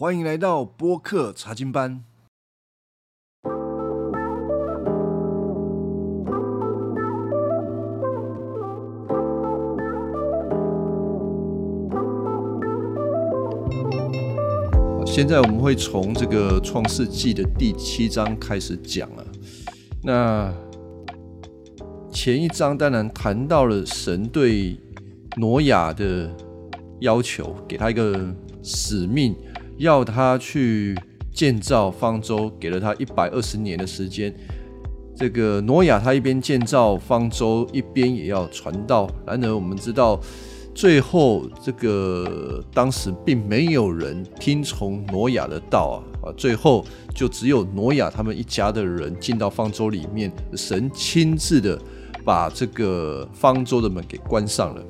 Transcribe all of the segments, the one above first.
欢迎来到播客查经班。现在我们会从这个创世纪的第七章开始讲了。那前一章当然谈到了神对挪亚的要求，给他一个使命，要他去建造方舟，给了他一百二十年的时间。这个挪亚他一边建造方舟，一边也要传道。然而我们知道。最后，这个当时并没有人听从挪亚的道啊啊！最后就只有挪亚他们一家的人进到方舟里面，神亲自的把这个方舟的门给关上了。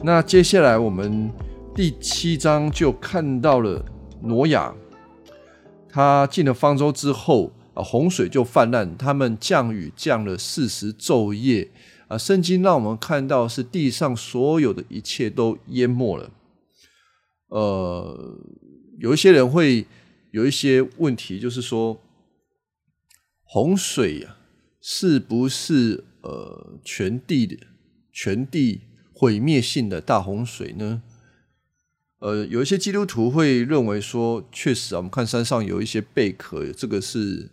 那接下来我们第七章就看到了挪亚，他进了方舟之后啊，洪水就泛滥，他们降雨降了四十昼夜。啊，圣经让我们看到是地上所有的一切都淹没了。呃，有一些人会有一些问题，就是说洪水呀，是不是呃全地的全地毁灭性的大洪水呢？呃，有一些基督徒会认为说，确实啊，我们看山上有一些贝壳，这个是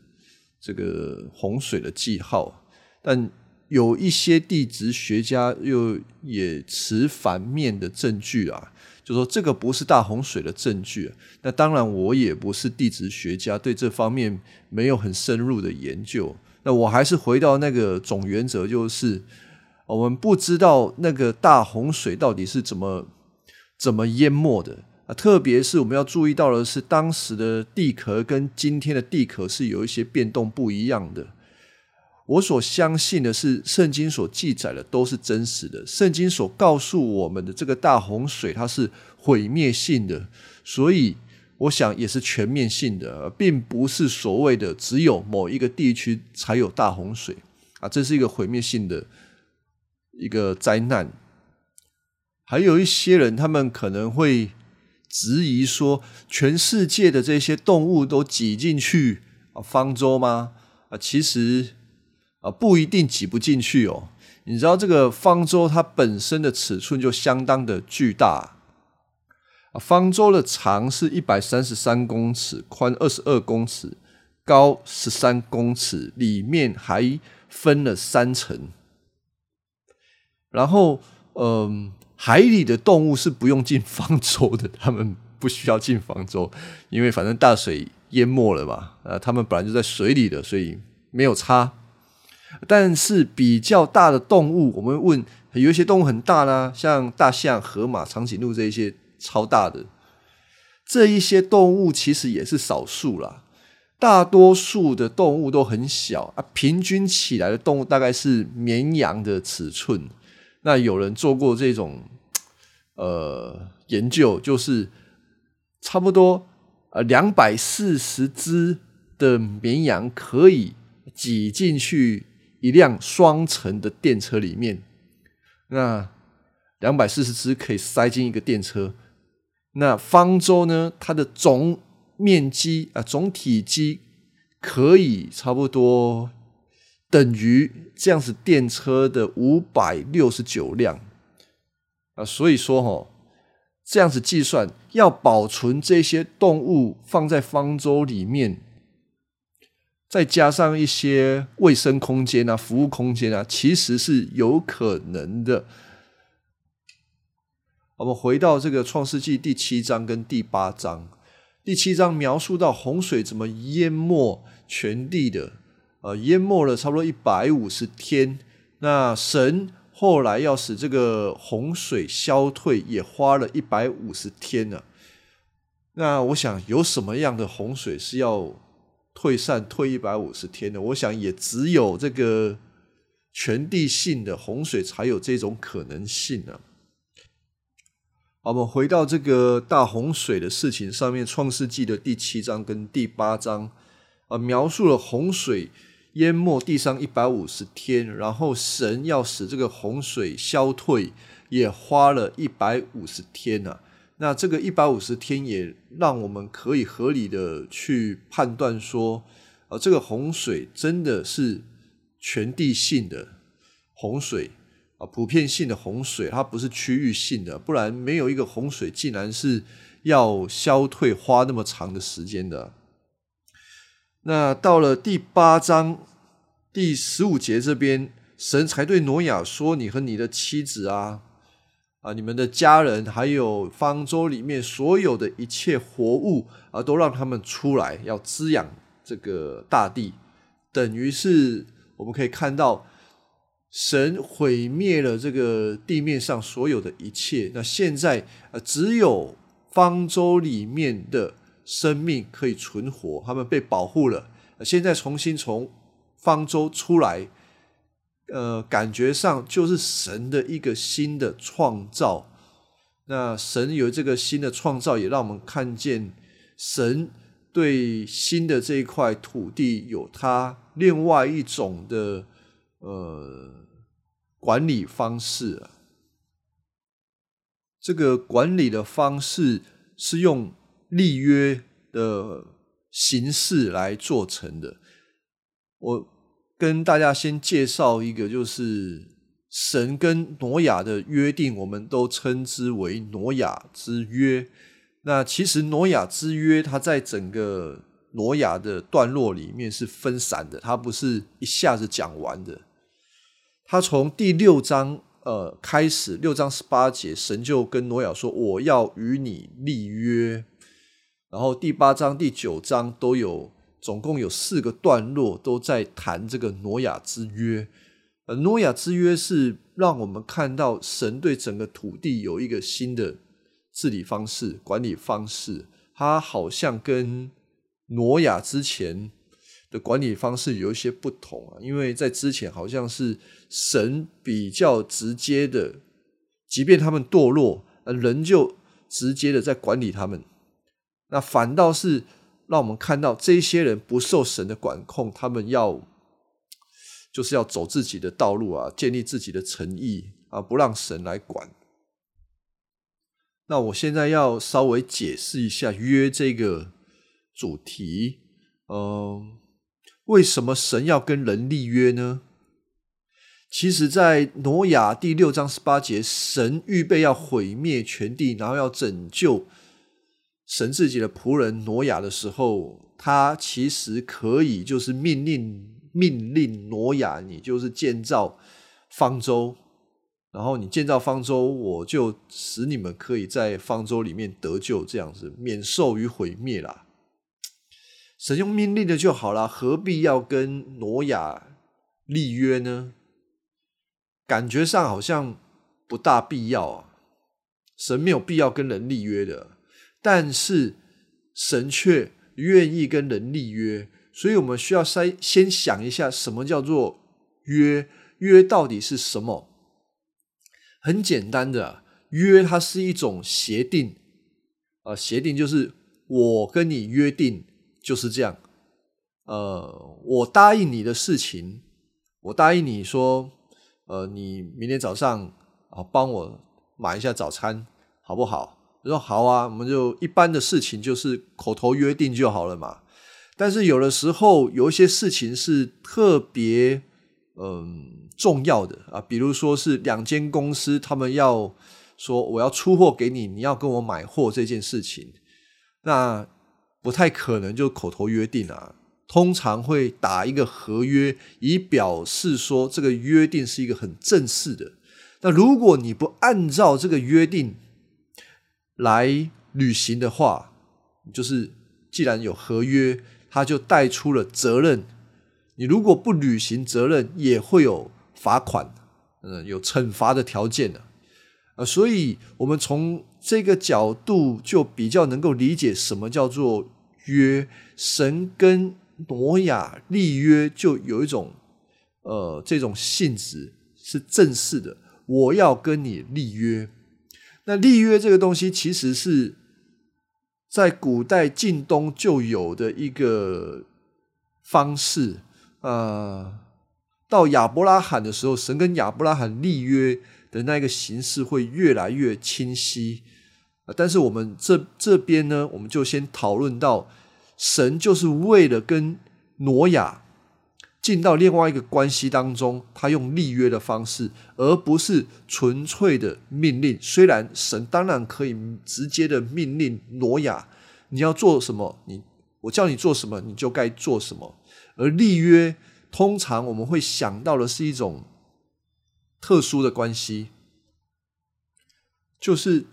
这个洪水的记号，但。有一些地质学家又也持反面的证据啊，就说这个不是大洪水的证据。那当然，我也不是地质学家，对这方面没有很深入的研究。那我还是回到那个总原则，就是我们不知道那个大洪水到底是怎么怎么淹没的啊。特别是我们要注意到的是，当时的地壳跟今天的地壳是有一些变动不一样的。我所相信的是，圣经所记载的都是真实的。圣经所告诉我们的这个大洪水，它是毁灭性的，所以我想也是全面性的，并不是所谓的只有某一个地区才有大洪水啊，这是一个毁灭性的一个灾难。还有一些人，他们可能会质疑说，全世界的这些动物都挤进去啊方舟吗？啊，其实。啊，不一定挤不进去哦。你知道这个方舟它本身的尺寸就相当的巨大啊。方舟的长是一百三十三公尺，宽二十二公尺，高十三公尺，里面还分了三层。然后，嗯，海里的动物是不用进方舟的，他们不需要进方舟，因为反正大水淹没了嘛。啊，他们本来就在水里的，所以没有差。但是比较大的动物，我们问有一些动物很大啦，像大象、河马、长颈鹿这一些超大的，这一些动物其实也是少数啦。大多数的动物都很小啊，平均起来的动物大概是绵羊的尺寸。那有人做过这种呃研究，就是差不多呃两百四十只的绵羊可以挤进去。一辆双层的电车里面，那两百四十只可以塞进一个电车。那方舟呢？它的总面积啊，总体积可以差不多等于这样子电车的五百六十九辆啊。所以说哈，这样子计算，要保存这些动物放在方舟里面。再加上一些卫生空间啊、服务空间啊，其实是有可能的。我们回到这个创世纪第七章跟第八章，第七章描述到洪水怎么淹没全地的，呃，淹没了差不多一百五十天。那神后来要使这个洪水消退，也花了一百五十天呢。那我想，有什么样的洪水是要？退散退一百五十天的，我想也只有这个全地性的洪水才有这种可能性呢。好，我们回到这个大洪水的事情上面，《创世纪》的第七章跟第八章啊，描述了洪水淹没地上一百五十天，然后神要使这个洪水消退，也花了一百五十天呢。那这个一百五十天也让我们可以合理的去判断说，呃，这个洪水真的是全地性的洪水啊，普遍性的洪水，它不是区域性的，不然没有一个洪水竟然是要消退花那么长的时间的。那到了第八章第十五节这边，神才对挪亚说：“你和你的妻子啊。”啊，你们的家人还有方舟里面所有的一切活物啊，都让他们出来，要滋养这个大地。等于是我们可以看到，神毁灭了这个地面上所有的一切。那现在呃，只有方舟里面的生命可以存活，他们被保护了。现在重新从方舟出来。呃，感觉上就是神的一个新的创造。那神有这个新的创造，也让我们看见神对新的这一块土地有他另外一种的呃管理方式。这个管理的方式是用立约的形式来做成的。我。跟大家先介绍一个，就是神跟挪亚的约定，我们都称之为挪亚之约。那其实挪亚之约，它在整个挪亚的段落里面是分散的，它不是一下子讲完的。他从第六章呃开始，六章十八节，神就跟挪亚说：“我要与你立约。”然后第八章、第九章都有。总共有四个段落都在谈这个挪亚之约。呃，挪亚之约是让我们看到神对整个土地有一个新的治理方式、管理方式。它好像跟挪亚之前的管理方式有一些不同啊，因为在之前好像是神比较直接的，即便他们堕落，呃，人就直接的在管理他们。那反倒是。让我们看到这些人不受神的管控，他们要就是要走自己的道路啊，建立自己的诚意啊，不让神来管。那我现在要稍微解释一下约这个主题。嗯，为什么神要跟人立约呢？其实，在挪亚第六章十八节，神预备要毁灭全地，然后要拯救。神自己的仆人挪亚的时候，他其实可以就是命令命令挪亚，你就是建造方舟，然后你建造方舟，我就使你们可以在方舟里面得救，这样子免受于毁灭啦。神用命令的就好了，何必要跟挪亚立约呢？感觉上好像不大必要啊。神没有必要跟人立约的。但是神却愿意跟人立约，所以我们需要先先想一下，什么叫做约？约到底是什么？很简单的，约它是一种协定啊，协定就是我跟你约定就是这样。呃，我答应你的事情，我答应你说，呃，你明天早上啊帮我买一下早餐，好不好？说好啊，我们就一般的事情就是口头约定就好了嘛。但是有的时候有一些事情是特别嗯重要的啊，比如说是两间公司他们要说我要出货给你，你要跟我买货这件事情，那不太可能就口头约定啊。通常会打一个合约，以表示说这个约定是一个很正式的。那如果你不按照这个约定，来履行的话，就是既然有合约，他就带出了责任。你如果不履行责任，也会有罚款，嗯，有惩罚的条件的。啊，所以我们从这个角度就比较能够理解什么叫做约。神跟挪亚立约，就有一种呃这种性质是正式的，我要跟你立约。那立约这个东西，其实是在古代晋东就有的一个方式。呃，到亚伯拉罕的时候，神跟亚伯拉罕立约的那个形式会越来越清晰。但是我们这这边呢，我们就先讨论到，神就是为了跟挪亚进到另外一个关系当中，他用立约的方式，而不是纯粹的命令。虽然神当然可以直接的命令挪亚，你要做什么，你我叫你做什么，你就该做什么。而立约通常我们会想到的是一种特殊的关系，就是。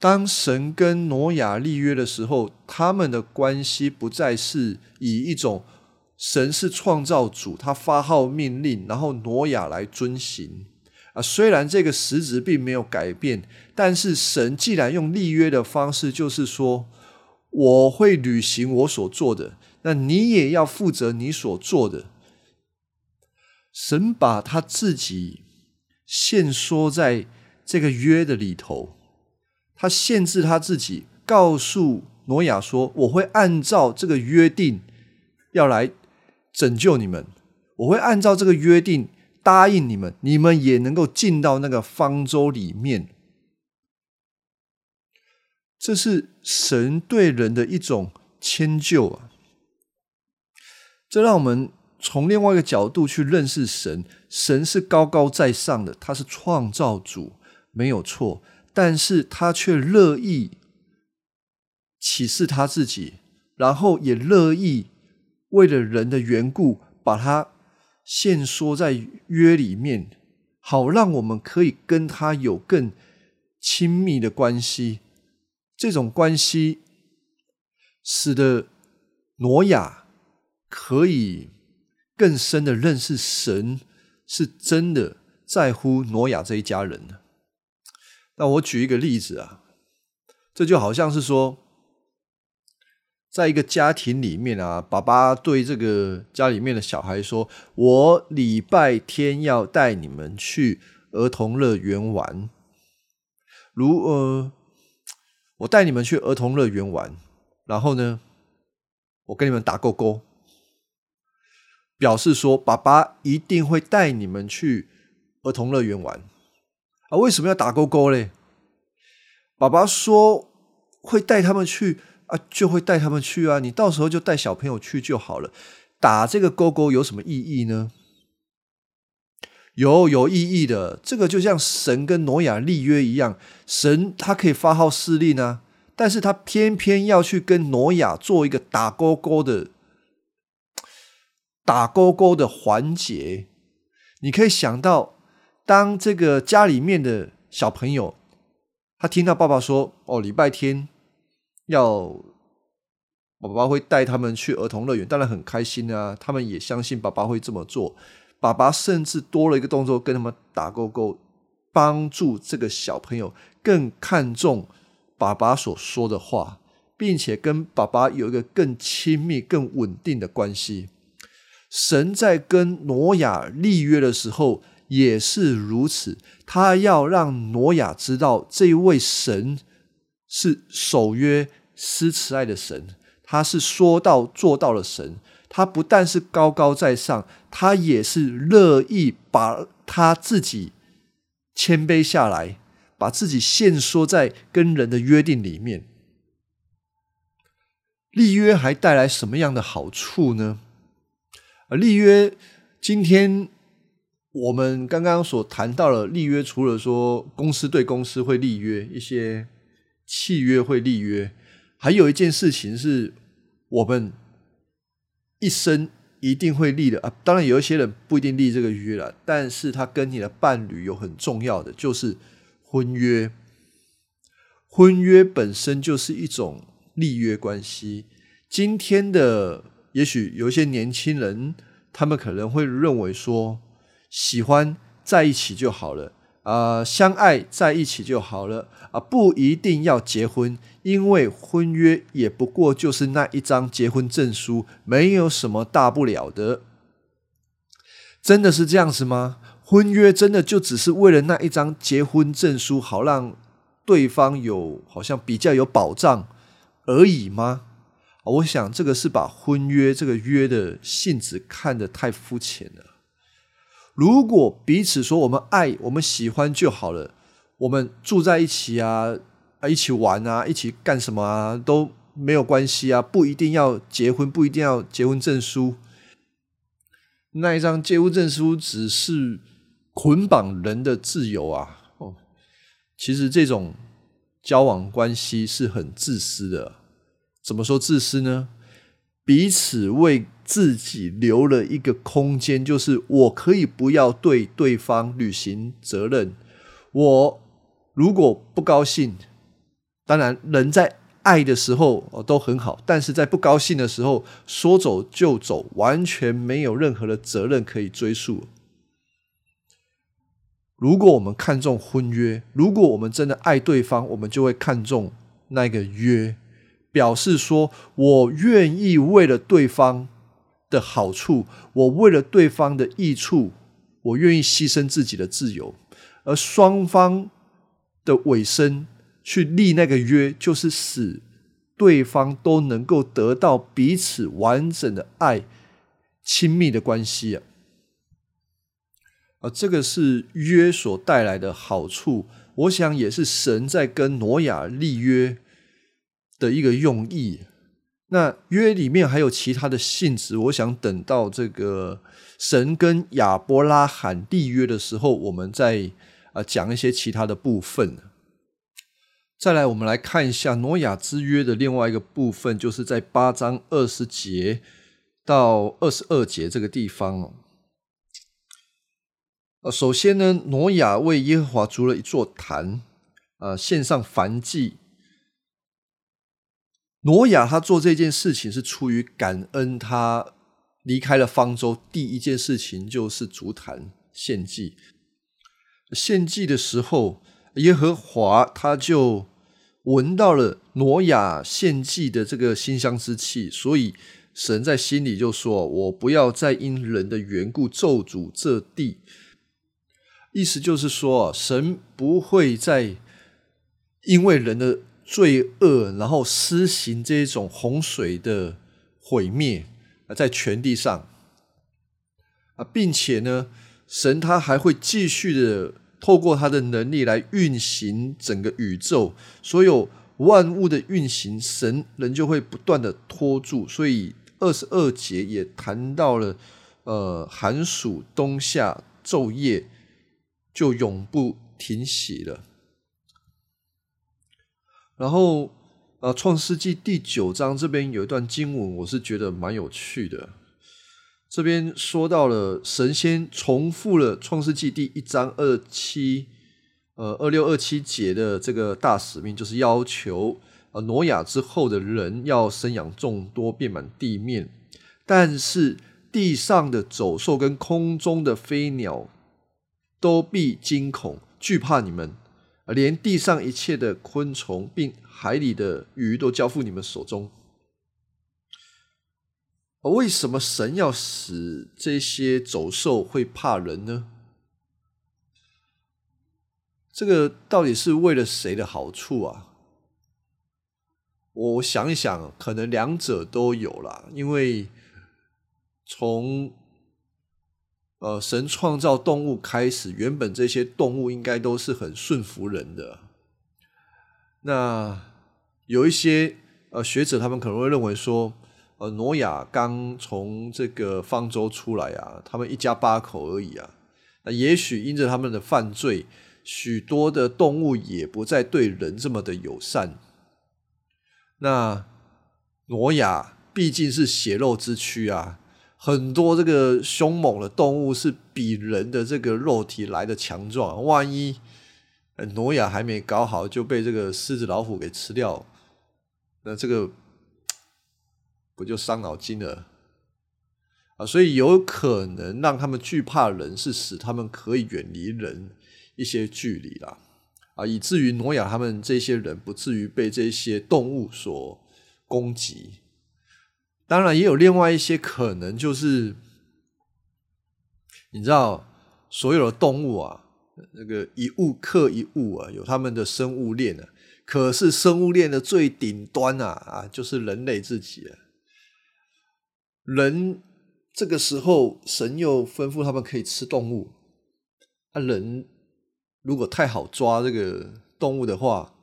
当神跟挪亚立约的时候，他们的关系不再是以一种神是创造主，他发号命令，然后挪亚来遵行啊。虽然这个实质并没有改变，但是神既然用立约的方式，就是说我会履行我所做的，那你也要负责你所做的。神把他自己限缩在这个约的里头。他限制他自己，告诉挪亚说：“我会按照这个约定要来拯救你们，我会按照这个约定答应你们，你们也能够进到那个方舟里面。”这是神对人的一种迁就啊！这让我们从另外一个角度去认识神：神是高高在上的，他是创造主，没有错。但是他却乐意启示他自己，然后也乐意为了人的缘故，把它限缩在约里面，好让我们可以跟他有更亲密的关系。这种关系使得挪亚可以更深的认识神是真的在乎挪亚这一家人的。那我举一个例子啊，这就好像是说，在一个家庭里面啊，爸爸对这个家里面的小孩说：“我礼拜天要带你们去儿童乐园玩。”如呃，我带你们去儿童乐园玩，然后呢，我跟你们打勾勾，表示说爸爸一定会带你们去儿童乐园玩。啊，为什么要打勾勾嘞？爸爸说会带他们去啊，就会带他们去啊。你到时候就带小朋友去就好了。打这个勾勾有什么意义呢？有有意义的。这个就像神跟挪亚立约一样，神他可以发号施令啊，但是他偏偏要去跟挪亚做一个打勾勾的打勾勾的环节。你可以想到。当这个家里面的小朋友，他听到爸爸说：“哦，礼拜天要爸爸会带他们去儿童乐园，当然很开心啊。他们也相信爸爸会这么做。爸爸甚至多了一个动作，跟他们打勾勾，帮助这个小朋友更看重爸爸所说的话，并且跟爸爸有一个更亲密、更稳定的关系。神在跟挪亚立约的时候。也是如此，他要让挪亚知道，这位神是守约施慈爱的神，他是说到做到的神。他不但是高高在上，他也是乐意把他自己谦卑下来，把自己限缩在跟人的约定里面。立约还带来什么样的好处呢？而立约今天。我们刚刚所谈到了立约，除了说公司对公司会立约，一些契约会立约，还有一件事情是我们一生一定会立的啊。当然，有一些人不一定立这个约了，但是他跟你的伴侣有很重要的，就是婚约。婚约本身就是一种立约关系。今天的也许有一些年轻人，他们可能会认为说。喜欢在一起就好了啊，相爱在一起就好了啊，不一定要结婚，因为婚约也不过就是那一张结婚证书，没有什么大不了的。真的是这样子吗？婚约真的就只是为了那一张结婚证书，好让对方有好像比较有保障而已吗？我想这个是把婚约这个约的性质看得太肤浅了。如果彼此说我们爱、我们喜欢就好了，我们住在一起啊，啊一起玩啊，一起干什么啊都没有关系啊，不一定要结婚，不一定要结婚证书。那一张结婚证书只是捆绑人的自由啊！哦，其实这种交往关系是很自私的。怎么说自私呢？彼此为自己留了一个空间，就是我可以不要对对方履行责任。我如果不高兴，当然人在。爱的时候都很好，但是在不高兴的时候说走就走，完全没有任何的责任可以追溯。如果我们看重婚约，如果我们真的爱对方，我们就会看重那个约，表示说我愿意为了对方的好处，我为了对方的益处，我愿意牺牲自己的自由，而双方的尾声。去立那个约，就是使对方都能够得到彼此完整的爱、亲密的关系啊！啊，这个是约所带来的好处，我想也是神在跟挪亚立约的一个用意。那约里面还有其他的性质，我想等到这个神跟亚伯拉罕立约的时候，我们再啊讲一些其他的部分。再来，我们来看一下挪亚之约的另外一个部分，就是在八章二十节到二十二节这个地方哦。呃，首先呢，挪亚为耶和华筑了一座坛，呃，献上燔祭。挪亚他做这件事情是出于感恩，他离开了方舟，第一件事情就是足坛献祭。献祭的时候，耶和华他就。闻到了挪亚献祭的这个馨香之气，所以神在心里就说：“我不要再因人的缘故咒诅这地。”意思就是说，神不会再因为人的罪恶，然后施行这种洪水的毁灭啊，在全地上啊，并且呢，神他还会继续的。透过他的能力来运行整个宇宙，所有万物的运行，神人就会不断的拖住。所以二十二节也谈到了，呃，寒暑冬夏昼夜就永不停息了。然后，呃，创世纪第九章这边有一段经文，我是觉得蛮有趣的。这边说到了神仙重复了创世纪第一章二七呃二六二七节的这个大使命，就是要求呃挪亚之后的人要生养众多，遍满地面。但是地上的走兽跟空中的飞鸟都必惊恐惧怕你们，连地上一切的昆虫并海里的鱼都交付你们手中。为什么神要使这些走兽会怕人呢？这个到底是为了谁的好处啊？我想一想，可能两者都有啦。因为从呃神创造动物开始，原本这些动物应该都是很顺服人的。那有一些呃学者，他们可能会认为说。呃，挪亚刚从这个方舟出来啊，他们一家八口而已啊。那也许因着他们的犯罪，许多的动物也不再对人这么的友善。那挪亚毕竟是血肉之躯啊，很多这个凶猛的动物是比人的这个肉体来的强壮。万一挪亚还没搞好就被这个狮子老虎给吃掉，那这个。不就伤脑筋了啊？所以有可能让他们惧怕人，是使他们可以远离人一些距离啦啊，以至于挪亚他们这些人不至于被这些动物所攻击。当然，也有另外一些可能，就是你知道，所有的动物啊，那个一物克一物啊，有他们的生物链啊。可是生物链的最顶端啊啊，就是人类自己啊。人这个时候，神又吩咐他们可以吃动物。啊，人如果太好抓这个动物的话，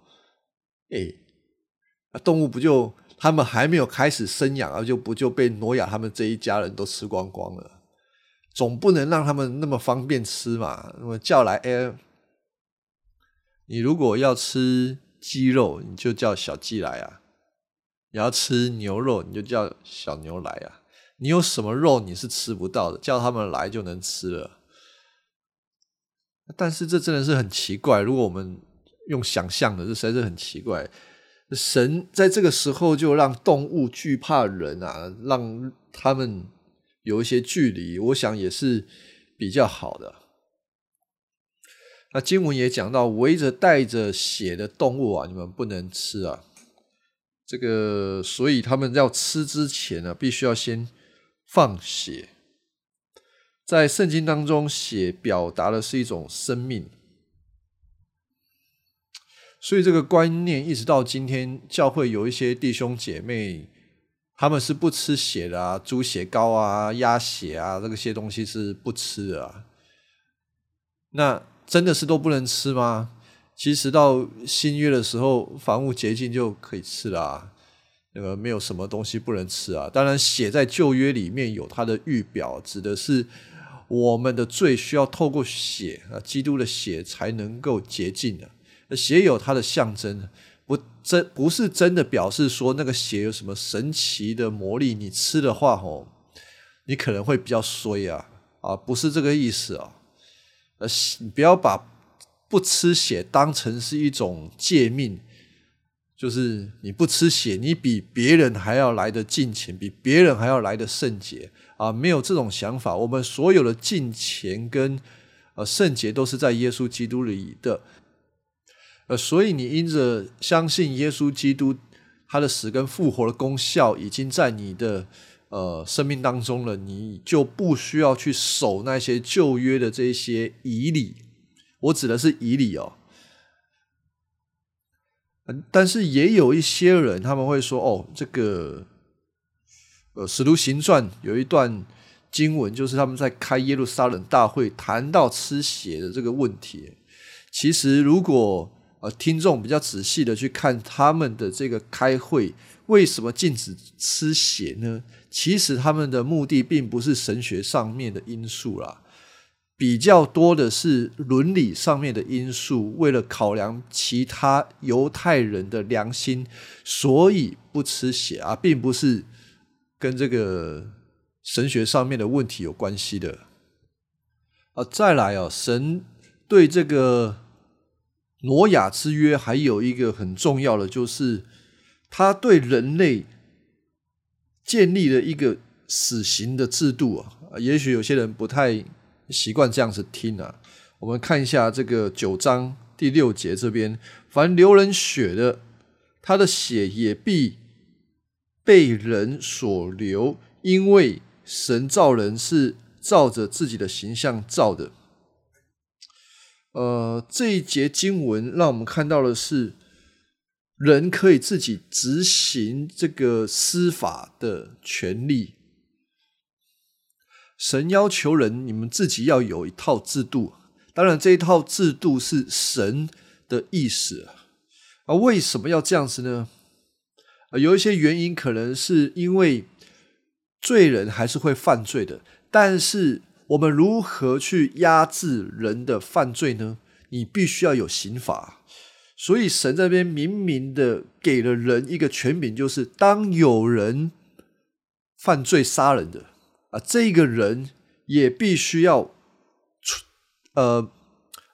哎，动物不就他们还没有开始生养而，就不就被挪亚他们这一家人都吃光光了？总不能让他们那么方便吃嘛？那么叫来，哎，你如果要吃鸡肉，你就叫小鸡来啊；你要吃牛肉，你就叫小牛来啊。你有什么肉你是吃不到的，叫他们来就能吃了。但是这真的是很奇怪，如果我们用想象的，这实在是很奇怪。神在这个时候就让动物惧怕人啊，让他们有一些距离，我想也是比较好的。那经文也讲到，围着带着血的动物啊，你们不能吃啊。这个，所以他们要吃之前呢，必须要先。放血，在圣经当中，血表达的是一种生命，所以这个观念一直到今天，教会有一些弟兄姐妹，他们是不吃血的啊，猪血糕啊、鸭血啊，这个些东西是不吃的啊。那真的是都不能吃吗？其实到新约的时候，房屋洁净就可以吃了。那个没有什么东西不能吃啊！当然，写在旧约里面有它的预表，指的是我们的罪需要透过血啊，基督的血才能够洁净的。血有它的象征，不真不是真的表示说那个血有什么神奇的魔力，你吃的话吼，你可能会比较衰啊啊！不是这个意思啊，呃，你不要把不吃血当成是一种诫命。就是你不吃血，你比别人还要来的敬虔，比别人还要来的圣洁啊！没有这种想法。我们所有的敬虔跟呃圣洁都是在耶稣基督里的。呃，所以你因着相信耶稣基督他的死跟复活的功效已经在你的呃生命当中了，你就不需要去守那些旧约的这些仪礼。我指的是仪礼哦。但是也有一些人，他们会说：“哦，这个，呃，《使徒行传》有一段经文，就是他们在开耶路撒冷大会，谈到吃血的这个问题。其实，如果呃听众比较仔细的去看他们的这个开会，为什么禁止吃血呢？其实他们的目的并不是神学上面的因素啦。”比较多的是伦理上面的因素，为了考量其他犹太人的良心，所以不吃血啊，并不是跟这个神学上面的问题有关系的啊。再来啊，神对这个挪亚之约还有一个很重要的，就是他对人类建立了一个死刑的制度啊。也许有些人不太。习惯这样子听啊，我们看一下这个九章第六节这边，凡流人血的，他的血也必被人所流，因为神造人是照着自己的形象造的。呃，这一节经文让我们看到的是，人可以自己执行这个司法的权利。神要求人，你们自己要有一套制度。当然，这一套制度是神的意思啊。为什么要这样子呢？啊有一些原因，可能是因为罪人还是会犯罪的。但是，我们如何去压制人的犯罪呢？你必须要有刑法。所以，神这边明明的给了人一个权柄，就是当有人犯罪杀人的。啊，这个人也必须要处呃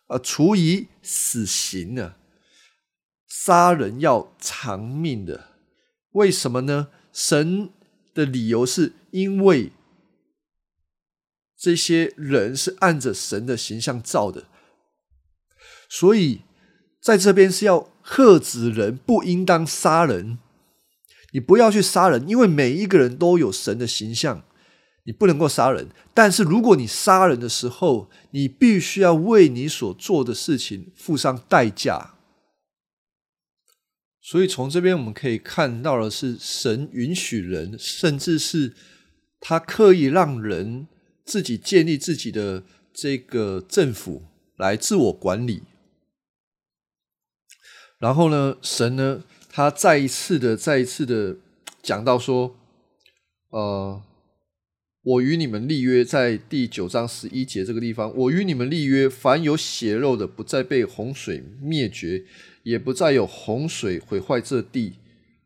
呃处以死刑的，杀人要偿命的。为什么呢？神的理由是因为这些人是按着神的形象造的，所以在这边是要喝止人不应当杀人。你不要去杀人，因为每一个人都有神的形象。你不能够杀人，但是如果你杀人的时候，你必须要为你所做的事情付上代价。所以从这边我们可以看到的是，神允许人，甚至是他刻意让人自己建立自己的这个政府来自我管理。然后呢，神呢，他再一次的、再一次的讲到说，呃，我与你们立约，在第九章十一节这个地方，我与你们立约，凡有血肉的，不再被洪水灭绝，也不再有洪水毁坏这地。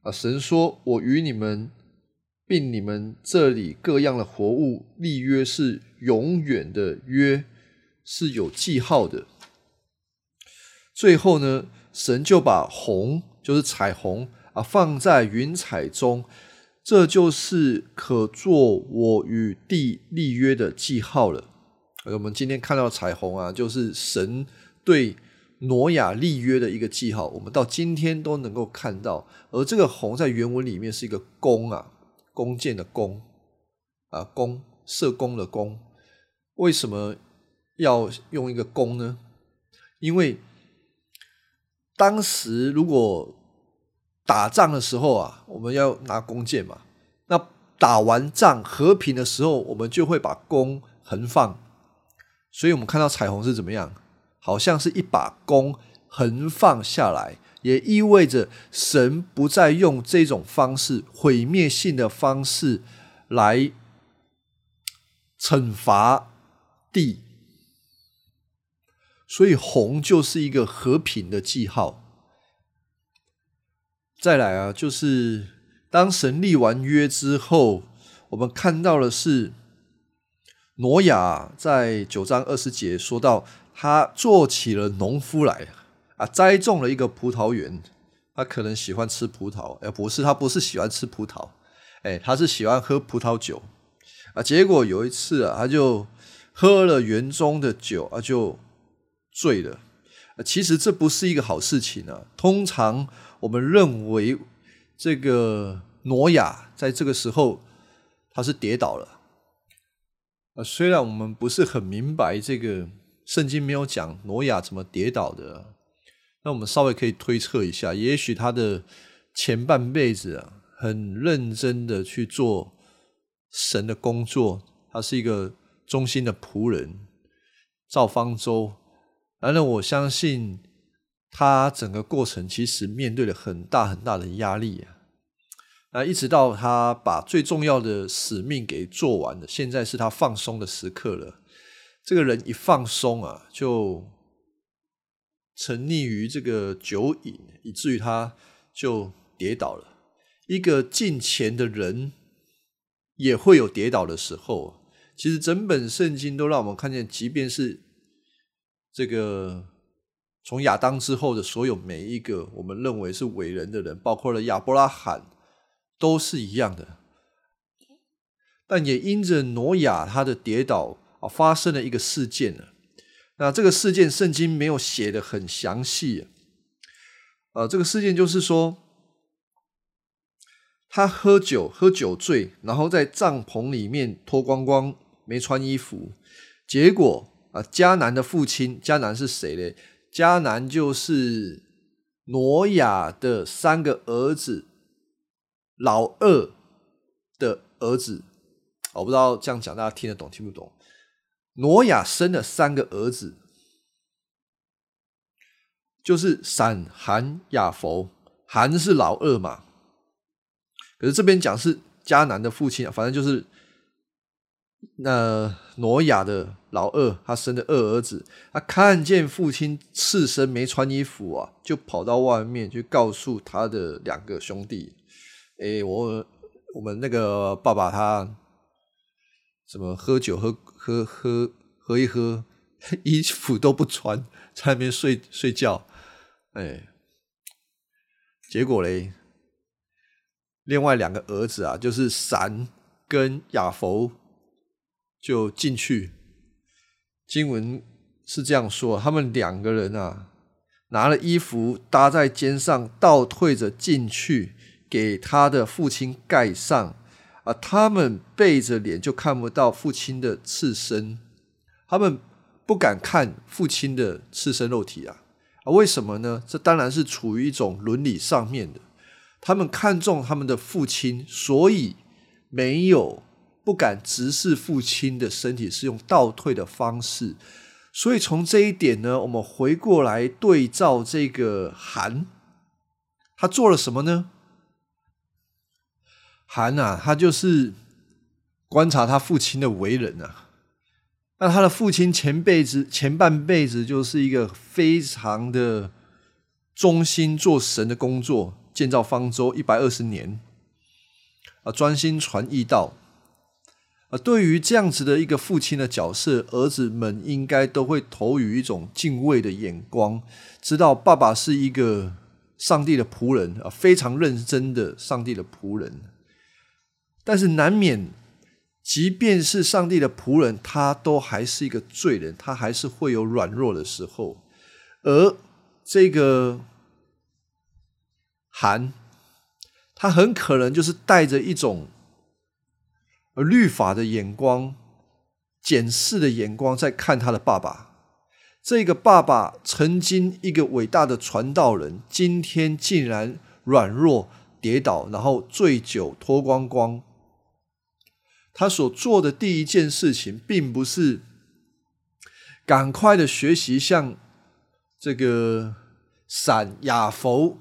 啊，神说，我与你们并你们这里各样的活物立约，是永远的约，是有记号的。最后呢？神就把红，就是彩虹啊，放在云彩中，这就是可做我与地立约的记号了。我们今天看到彩虹啊，就是神对挪亚立约的一个记号，我们到今天都能够看到。而这个红在原文里面是一个弓啊，弓箭的弓啊，弓射弓的弓。为什么要用一个弓呢？因为当时如果打仗的时候啊，我们要拿弓箭嘛。那打完仗和平的时候，我们就会把弓横放。所以我们看到彩虹是怎么样？好像是一把弓横放下来，也意味着神不再用这种方式毁灭性的方式来惩罚地。所以红就是一个和平的记号。再来啊，就是当神立完约之后，我们看到的是挪亚在九章二十节说到，他做起了农夫来啊，栽种了一个葡萄园。他可能喜欢吃葡萄，哎，不是，他不是喜欢吃葡萄，哎，他是喜欢喝葡萄酒啊。结果有一次啊，他就喝了园中的酒啊，就。醉了，啊其实这不是一个好事情啊。通常我们认为，这个挪亚在这个时候他是跌倒了。啊，虽然我们不是很明白这个圣经没有讲挪亚怎么跌倒的，那我们稍微可以推测一下，也许他的前半辈子啊，很认真的去做神的工作，他是一个忠心的仆人，造方舟。反正我相信，他整个过程其实面对了很大很大的压力啊！那，一直到他把最重要的使命给做完了，现在是他放松的时刻了。这个人一放松啊，就沉溺于这个酒瘾，以至于他就跌倒了。一个进前的人也会有跌倒的时候。其实整本圣经都让我们看见，即便是。这个从亚当之后的所有每一个我们认为是伟人的人，包括了亚伯拉罕，都是一样的。但也因着挪亚他的跌倒啊，发生了一个事件呢。那这个事件圣经没有写的很详细。呃，这个事件就是说，他喝酒喝酒醉，然后在帐篷里面脱光光，没穿衣服，结果。啊，迦南的父亲，迦南是谁呢？迦南就是挪亚的三个儿子老二的儿子。我不知道这样讲大家听得懂听不懂？挪亚生了三个儿子，就是闪、含、亚佛。含是老二嘛？可是这边讲是迦南的父亲啊，反正就是。那挪亚的老二，他生的二儿子，他看见父亲赤身没穿衣服啊，就跑到外面去告诉他的两个兄弟：“哎，我我们那个爸爸他什么喝酒喝喝喝喝一喝，衣服都不穿，在那边睡睡觉。”哎，结果嘞，另外两个儿子啊，就是闪跟亚佛。就进去，经文是这样说：他们两个人啊，拿了衣服搭在肩上，倒退着进去，给他的父亲盖上。啊，他们背着脸，就看不到父亲的赤身。他们不敢看父亲的赤身肉体啊！啊，为什么呢？这当然是处于一种伦理上面的。他们看重他们的父亲，所以没有。不敢直视父亲的身体，是用倒退的方式。所以从这一点呢，我们回过来对照这个韩他做了什么呢？韩啊，他就是观察他父亲的为人啊。那他的父亲前辈子前半辈子就是一个非常的忠心做神的工作，建造方舟一百二十年啊，专心传义道啊。对于这样子的一个父亲的角色，儿子们应该都会投予一种敬畏的眼光，知道爸爸是一个上帝的仆人啊，非常认真的上帝的仆人。但是难免。即便是上帝的仆人，他都还是一个罪人，他还是会有软弱的时候。而这个韩，他很可能就是带着一种律法的眼光、检视的眼光在看他的爸爸。这个爸爸曾经一个伟大的传道人，今天竟然软弱跌倒，然后醉酒脱光光。他所做的第一件事情，并不是赶快的学习像这个闪亚佛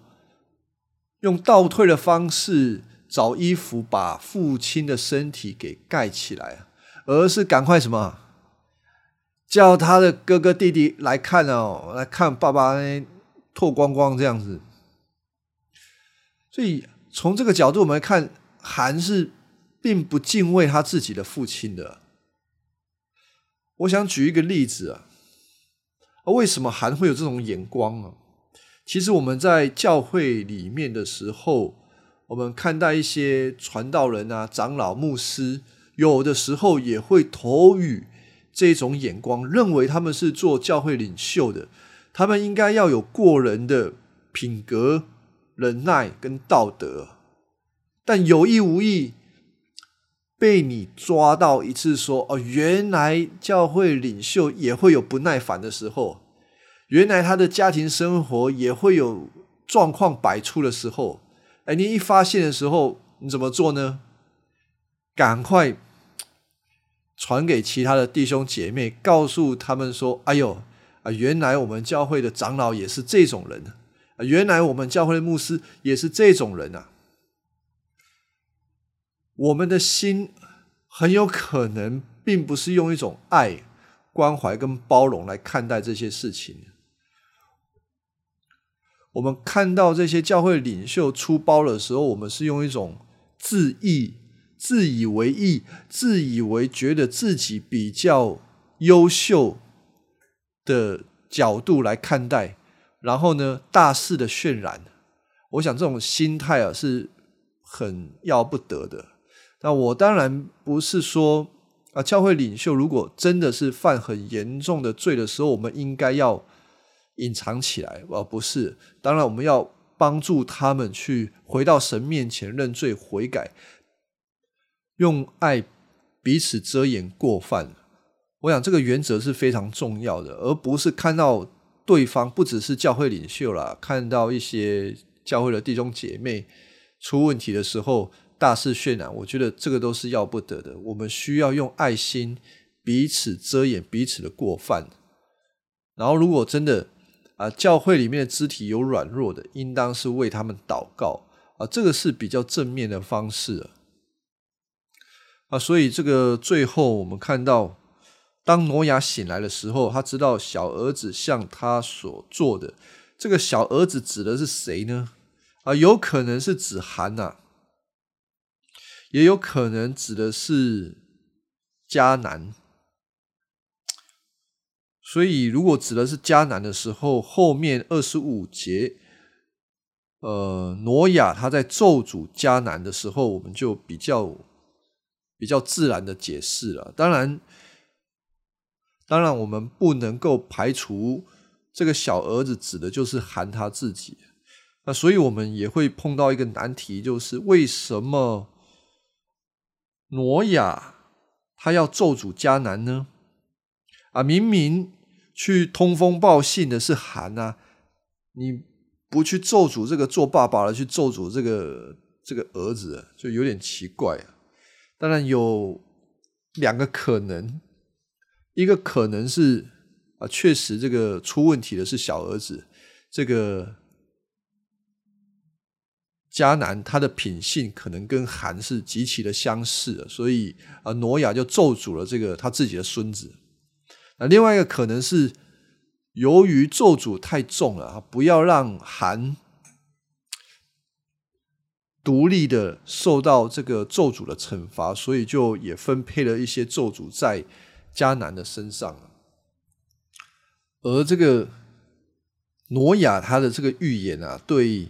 用倒退的方式找衣服把父亲的身体给盖起来，而是赶快什么叫他的哥哥弟弟来看哦，来看爸爸脱光光这样子。所以从这个角度我们来看，韩是。并不敬畏他自己的父亲的。我想举一个例子啊，为什么韩会有这种眼光啊？其实我们在教会里面的时候，我们看待一些传道人啊、长老、牧师，有的时候也会投予这种眼光，认为他们是做教会领袖的，他们应该要有过人的品格、忍耐跟道德，但有意无意。被你抓到一次，说哦，原来教会领袖也会有不耐烦的时候，原来他的家庭生活也会有状况百出的时候。哎，你一发现的时候，你怎么做呢？赶快传给其他的弟兄姐妹，告诉他们说：“哎呦啊，原来我们教会的长老也是这种人啊，原来我们教会的牧师也是这种人啊。”我们的心很有可能并不是用一种爱、关怀跟包容来看待这些事情。我们看到这些教会领袖出包的时候，我们是用一种自意、自以为意、自以为觉得自己比较优秀的角度来看待，然后呢，大肆的渲染。我想这种心态啊，是很要不得的。那我当然不是说啊，教会领袖如果真的是犯很严重的罪的时候，我们应该要隐藏起来，而不是。当然，我们要帮助他们去回到神面前认罪悔改，用爱彼此遮掩过犯。我想这个原则是非常重要的，而不是看到对方不只是教会领袖啦，看到一些教会的弟兄姐妹出问题的时候。大肆渲染，我觉得这个都是要不得的。我们需要用爱心彼此遮掩彼此的过犯。然后，如果真的啊，教会里面的肢体有软弱的，应当是为他们祷告啊，这个是比较正面的方式啊。所以，这个最后我们看到，当挪亚醒来的时候，他知道小儿子向他所做的。这个小儿子指的是谁呢？啊，有可能是指韩呐。也有可能指的是迦南，所以如果指的是迦南的时候，后面二十五节，呃，挪亚他在咒诅迦南的时候，我们就比较比较自然的解释了。当然，当然我们不能够排除这个小儿子指的就是含他自己。那所以我们也会碰到一个难题，就是为什么？挪亚他要咒诅迦南呢？啊，明明去通风报信的是韩啊，你不去咒诅这个做爸爸的，去咒诅这个这个儿子，就有点奇怪啊。当然有两个可能，一个可能是啊，确实这个出问题的是小儿子，这个迦南他的品性可能跟韩是极其的相似，所以啊，挪亚就咒诅了这个他自己的孙子。那另外一个可能是由于咒诅太重了，不要让韩独立的受到这个咒诅的惩罚，所以就也分配了一些咒诅在迦南的身上。而这个挪亚他的这个预言啊，对。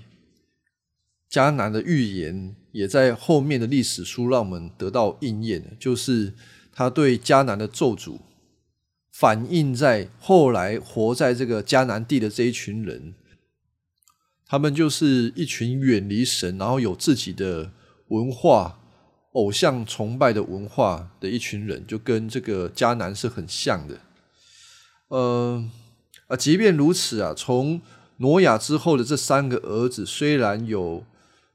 迦南的预言也在后面的历史书让我们得到应验就是他对迦南的咒诅反映在后来活在这个迦南地的这一群人，他们就是一群远离神，然后有自己的文化、偶像崇拜的文化的一群人，就跟这个迦南是很像的。呃啊，即便如此啊，从挪亚之后的这三个儿子，虽然有。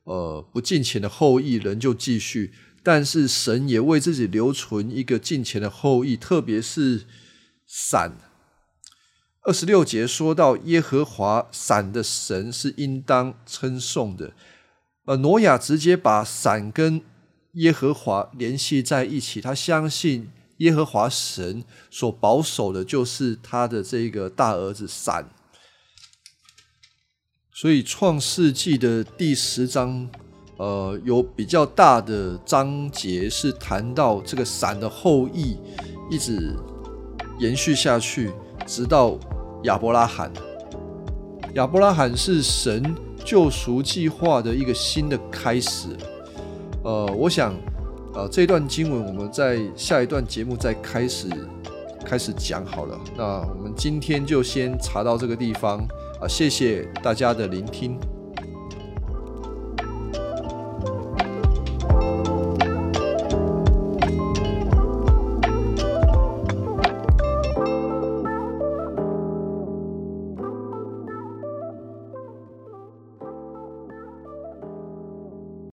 呃，不敬虔的后裔仍旧继续，但是神也为自己留存一个敬虔的后裔，特别是闪。二十六节说到耶和华闪的神是应当称颂的。呃，挪亚直接把闪跟耶和华联系在一起，他相信耶和华神所保守的就是他的这个大儿子闪。所以《创世纪》的第十章，呃，有比较大的章节是谈到这个闪的后裔一直延续下去，直到亚伯拉罕。亚伯拉罕是神救赎计划的一个新的开始。呃，我想，呃，这段经文我们在下一段节目再开始开始讲好了。那我们今天就先查到这个地方。谢谢大家的聆听。